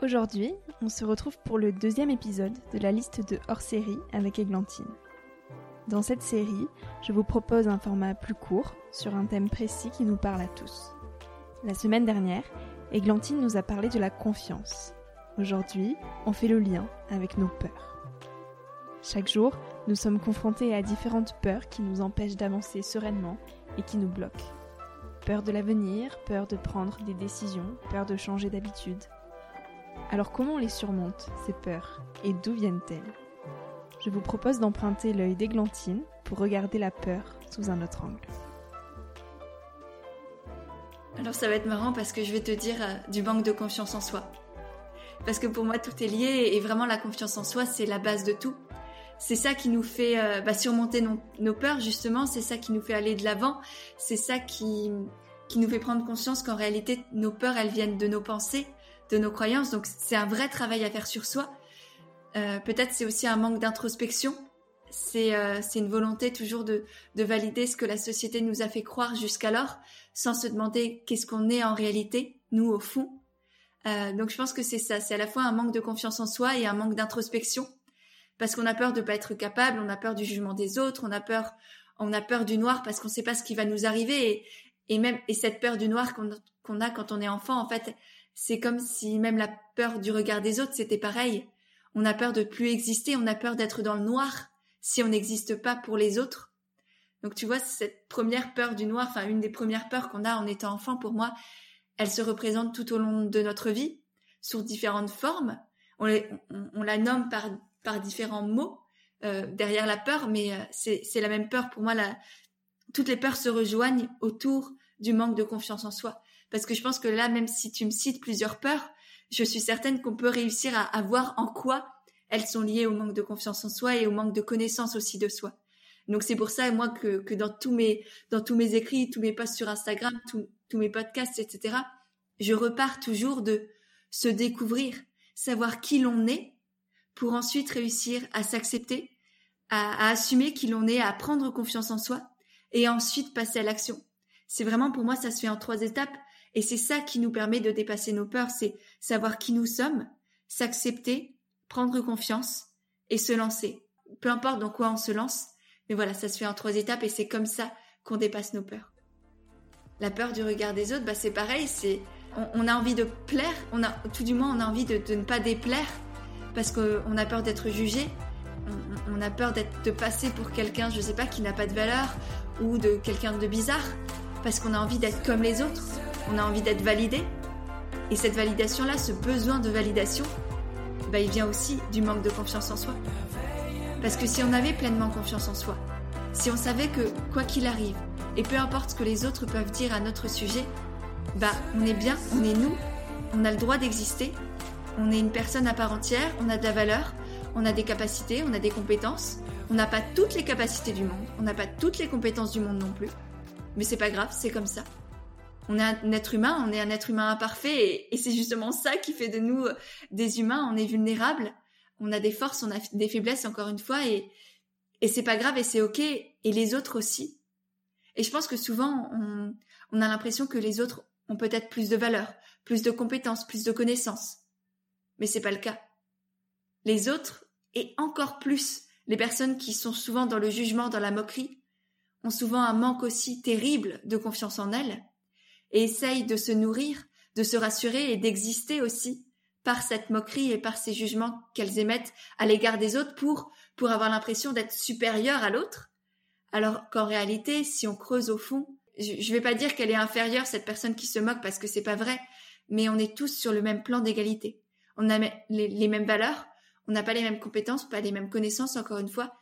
Aujourd'hui, on se retrouve pour le deuxième épisode de la liste de hors-série avec Églantine. Dans cette série, je vous propose un format plus court sur un thème précis qui nous parle à tous. La semaine dernière, Églantine nous a parlé de la confiance. Aujourd'hui, on fait le lien avec nos peurs. Chaque jour, nous sommes confrontés à différentes peurs qui nous empêchent d'avancer sereinement et qui nous bloquent. Peur de l'avenir, peur de prendre des décisions, peur de changer d'habitude, alors comment on les surmonte, ces peurs, et d'où viennent-elles? Je vous propose d'emprunter l'œil d'églantine pour regarder la peur sous un autre angle. Alors ça va être marrant parce que je vais te dire euh, du manque de confiance en soi. Parce que pour moi tout est lié et vraiment la confiance en soi c'est la base de tout. C'est ça qui nous fait euh, bah, surmonter nos, peurs justement, c'est ça qui nous fait aller de l'avant, c'est ça qui, qui nous fait prendre conscience qu'en réalité nos peurs elles viennent de nos pensées de nos croyances. Donc c'est un vrai travail à faire sur soi. Euh, peut-être c'est aussi un manque d'introspection. C'est euh, une volonté toujours de, de, valider ce que la société nous a fait croire jusqu'alors, sans se demander qu'est-ce qu'on est en réalité, nous au fond. Euh, donc je pense que c'est ça, c'est à la fois un manque de confiance en soi et un manque d'introspection, parce qu'on a peur de pas être capable, on a peur du jugement des autres, on a peur, on a peur du noir parce qu'on ne sait pas ce qui va nous arriver et même et cette peur du noir qu'on a quand on est enfant, en fait, c'est comme si même la peur du regard des autres, c'était pareil. On a peur de plus exister, on a peur d'être dans le noir si on n'existe pas pour les autres. Donc tu vois, cette première peur du noir, enfin une des premières peurs qu'on a en étant enfant, pour moi, elle se représente tout au long de notre vie, sous différentes formes. On, la nomme par, différents mots euh, derrière la peur, mais euh, c'est la même peur. Pour moi, toutes les peurs se rejoignent autour du manque de confiance en soi. Parce que je pense que là, même si tu me cites plusieurs peurs, je suis certaine qu'on peut réussir à, à, voir en quoi elles sont liées au manque de confiance en soi et au manque de connaissance aussi de soi. Donc c'est pour ça, moi, que, que dans tous mes dans tous mes écrits, tous mes posts sur Instagram, tous mes podcasts, etc., je repars toujours de se découvrir, savoir qui l'on est, pour ensuite réussir à s'accepter, à assumer qui l'on est, à prendre confiance en soi, et ensuite passer à l'action. C'est vraiment pour moi, ça se fait en trois étapes. Et c'est ça qui nous permet de dépasser nos peurs, c'est savoir qui nous sommes, s'accepter, prendre confiance et se lancer. Peu importe dans quoi on se lance, mais voilà, ça se fait en trois étapes et c'est comme ça qu'on dépasse nos peurs. La peur du regard des autres, bah c'est pareil, c'est on, a envie de plaire, on a tout du moins on a envie de, ne pas déplaire parce qu'on a peur d'être jugé, on, a peur d'être de passer pour quelqu'un, je sais pas, qui n'a pas de valeur ou de quelqu'un de bizarre parce qu'on a envie d'être comme les autres, on a envie d'être validé. Et cette validation là, ce besoin de validation, bah, il vient aussi du manque de confiance en soi. Parce que si on avait pleinement confiance en soi, si on savait que quoi qu'il arrive, et peu importe ce que les autres peuvent dire à notre sujet, bah on est bien, on est nous, on a le droit d'exister, on est une personne à part entière, on a de la valeur, on a des capacités, on a des compétences. On n'a pas toutes les capacités du monde, on n'a pas toutes les compétences du monde non plus. Mais c'est pas grave, c'est comme ça. On est un être humain, on est un être humain imparfait et, c'est justement ça qui fait de nous des humains. On est vulnérables, on a des forces, on a des faiblesses encore une fois et, et c'est pas grave et c'est ok et les autres aussi. Et je pense que souvent on, on a l'impression que les autres ont peut-être plus de valeur, plus de compétences, plus de connaissances. Mais c'est pas le cas. Les autres, et encore plus les personnes qui sont souvent dans le jugement, dans la moquerie, ont souvent un manque aussi terrible de confiance en elles et essayent de se nourrir, de se rassurer et d'exister aussi par cette moquerie et par ces jugements qu'elles émettent à l'égard des autres pour, pour avoir l'impression d'être supérieure à l'autre. Alors qu'en réalité, si on creuse au fond, je ne vais pas dire qu'elle est inférieure, cette personne qui se moque, parce que c'est pas vrai, mais on est tous sur le même plan d'égalité. On a les, mêmes valeurs, on n'a pas les mêmes compétences, pas les mêmes connaissances, encore une fois,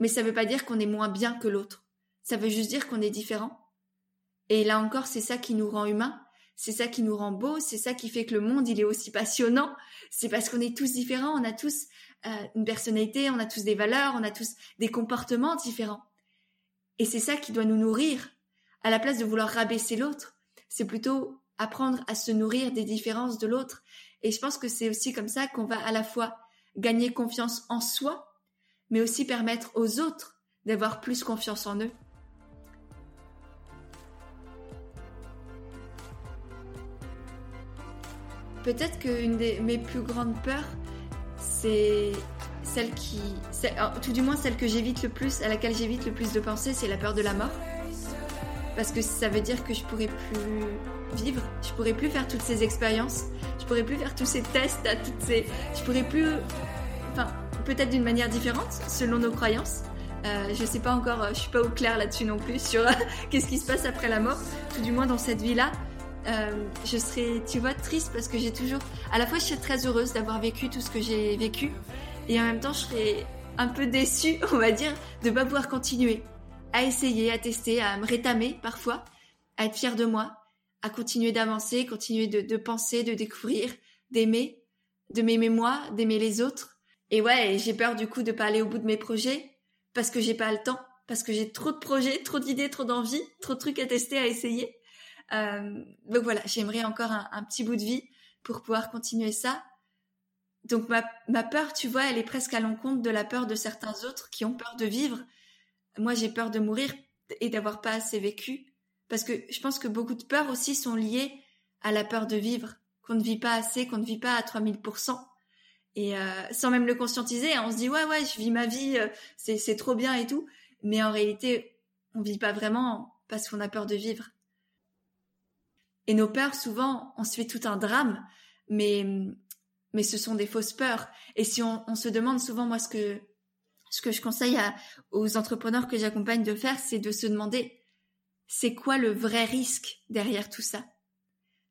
mais ça ne veut pas dire qu'on est moins bien que l'autre. Ça veut juste dire qu'on est différent. Et là encore, c'est ça qui nous rend humains, c'est ça qui nous rend beaux, c'est ça qui fait que le monde, il est aussi passionnant. C'est parce qu'on est tous différents, on a tous euh, une personnalité, on a tous des valeurs, on a tous des comportements différents. Et c'est ça qui doit nous nourrir, à la place de vouloir rabaisser l'autre, c'est plutôt apprendre à se nourrir des différences de l'autre. Et je pense que c'est aussi comme ça qu'on va à la fois gagner confiance en soi, mais aussi permettre aux autres d'avoir plus confiance en eux. Peut-être qu'une de mes plus grandes peurs, c'est celle qui, tout du moins celle que j'évite le plus, à laquelle j'évite le plus de penser, c'est la peur de la mort parce que ça veut dire que je pourrais plus vivre, je pourrais plus faire toutes ces expériences, je pourrais plus faire tous ces tests, à toutes ces, je pourrais plus, enfin peut-être d'une manière différente selon nos croyances. Euh, je sais pas encore, euh, je suis pas au clair là-dessus non plus sur euh, qu'est-ce qui se passe après la mort, tout du moins dans cette vie-là. Euh, je serais, tu vois, triste parce que j'ai toujours, à la fois je suis très heureuse d'avoir vécu tout ce que j'ai vécu et en même temps je serais un peu déçue, on va dire, de pas pouvoir continuer à essayer, à tester, à me rétamer parfois, à être fière de moi, à continuer d'avancer, continuer de, penser, de découvrir, d'aimer, de m'aimer moi, d'aimer les autres. Et ouais, j'ai peur du coup de pas aller au bout de mes projets parce que j'ai pas le temps, parce que j'ai trop de projets, trop d'idées, trop d'envies, trop de trucs à tester, à essayer. Euh, donc voilà, j'aimerais encore un, petit bout de vie pour pouvoir continuer ça. Donc ma, peur, tu vois, elle est presque à l'encontre de la peur de certains autres qui ont peur de vivre. Moi j'ai peur de mourir et d'avoir pas assez vécu. Parce que je pense que beaucoup de peurs aussi sont liées à la peur de vivre qu'on ne vit pas assez qu'on ne vit pas à 3000% et euh, sans même le conscientiser hein, on se dit ouais ouais je vis ma vie euh, c'est c'est trop bien et tout. Mais en réalité on vit pas vraiment parce qu'on a peur de vivre et nos peurs souvent on se fait tout un drame mais mais ce sont des fausses peurs et si on, se demande souvent moi ce que ce que je conseille aux entrepreneurs que j'accompagne de faire, c'est de se demander c'est quoi le vrai risque derrière tout ça?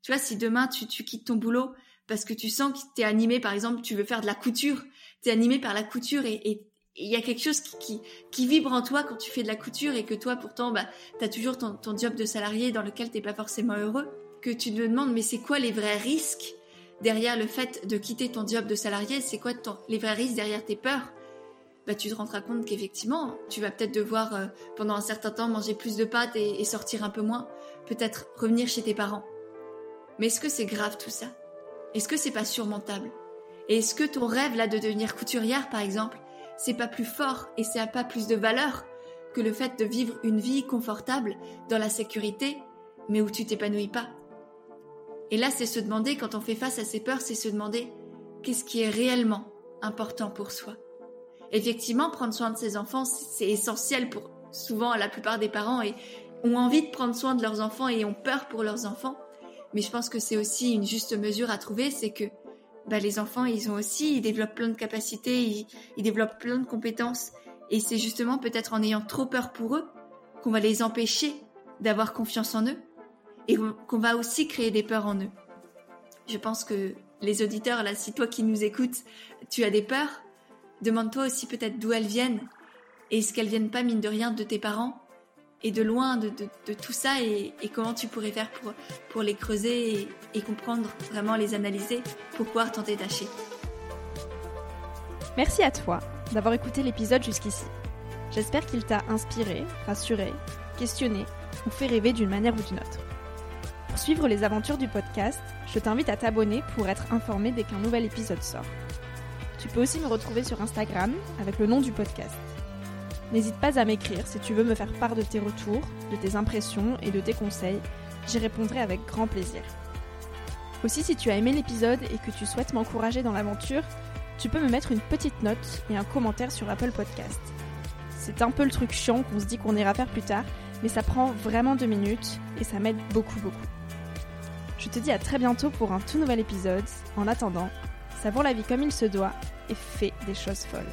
Tu vois, si demain tu, quittes ton boulot parce que tu sens que tu es animé, par exemple, tu veux faire de la couture, tu es animé par la couture et il y a quelque chose qui, qui, vibre en toi quand tu fais de la couture et que toi, pourtant, bah, tu as toujours ton, ton, job de salarié dans lequel t'es pas forcément heureux, que tu te demandes, mais c'est quoi les vrais risques derrière le fait de quitter ton job de salarié? C'est quoi les vrais risques derrière tes peurs? Bah, tu te rendras compte qu'effectivement, tu vas peut-être devoir euh, pendant un certain temps manger plus de pâtes et, sortir un peu moins, peut-être revenir chez tes parents. Mais est-ce que c'est grave tout ça? Est-ce que c'est pas surmontable? Et est-ce que ton rêve là de devenir couturière par exemple, c'est pas plus fort et a pas plus de valeur que le fait de vivre une vie confortable dans la sécurité, mais où tu t'épanouis pas? Et là, c'est se demander quand on fait face à ces peurs, c'est se demander qu'est-ce qui est réellement important pour soi? Effectivement, prendre soin de ses enfants, c'est essentiel pour souvent la plupart des parents et, ont envie de prendre soin de leurs enfants et ont peur pour leurs enfants. Mais je pense que c'est aussi une juste mesure à trouver, c'est que bah, les enfants, ils ont aussi, ils développent plein de capacités, ils, ils développent plein de compétences. Et c'est justement peut-être en ayant trop peur pour eux qu'on va les empêcher d'avoir confiance en eux et qu'on va aussi créer des peurs en eux. Je pense que les auditeurs, là, si toi qui nous écoutes, tu as des peurs, demande-toi aussi peut-être d'où elles viennent et est-ce qu'elles viennent pas, mine de rien, de tes parents et de loin de, tout ça et, comment tu pourrais faire pour, pour les creuser et, et comprendre, vraiment les analyser pour pouvoir t'en détacher. Merci à toi d'avoir écouté l'épisode jusqu'ici. J'espère qu'il t'a inspiré, rassuré, questionné ou fait rêver d'une manière ou d'une autre. Pour suivre les aventures du podcast, je t'invite à t'abonner pour être informé dès qu'un nouvel épisode sort. Tu peux aussi me retrouver sur Instagram avec le nom du podcast. N'hésite pas à m'écrire si tu veux me faire part de tes retours, de tes impressions et de tes conseils. J'y répondrai avec grand plaisir. Aussi, si tu as aimé l'épisode et que tu souhaites m'encourager dans l'aventure, tu peux me mettre une petite note et un commentaire sur Apple Podcast. C'est un peu le truc chiant qu'on se dit qu'on ira faire plus tard, mais ça prend vraiment deux minutes et ça m'aide beaucoup beaucoup. Je te dis à très bientôt pour un tout nouvel épisode. En attendant, savoure la vie comme il se doit et fais des choses folles.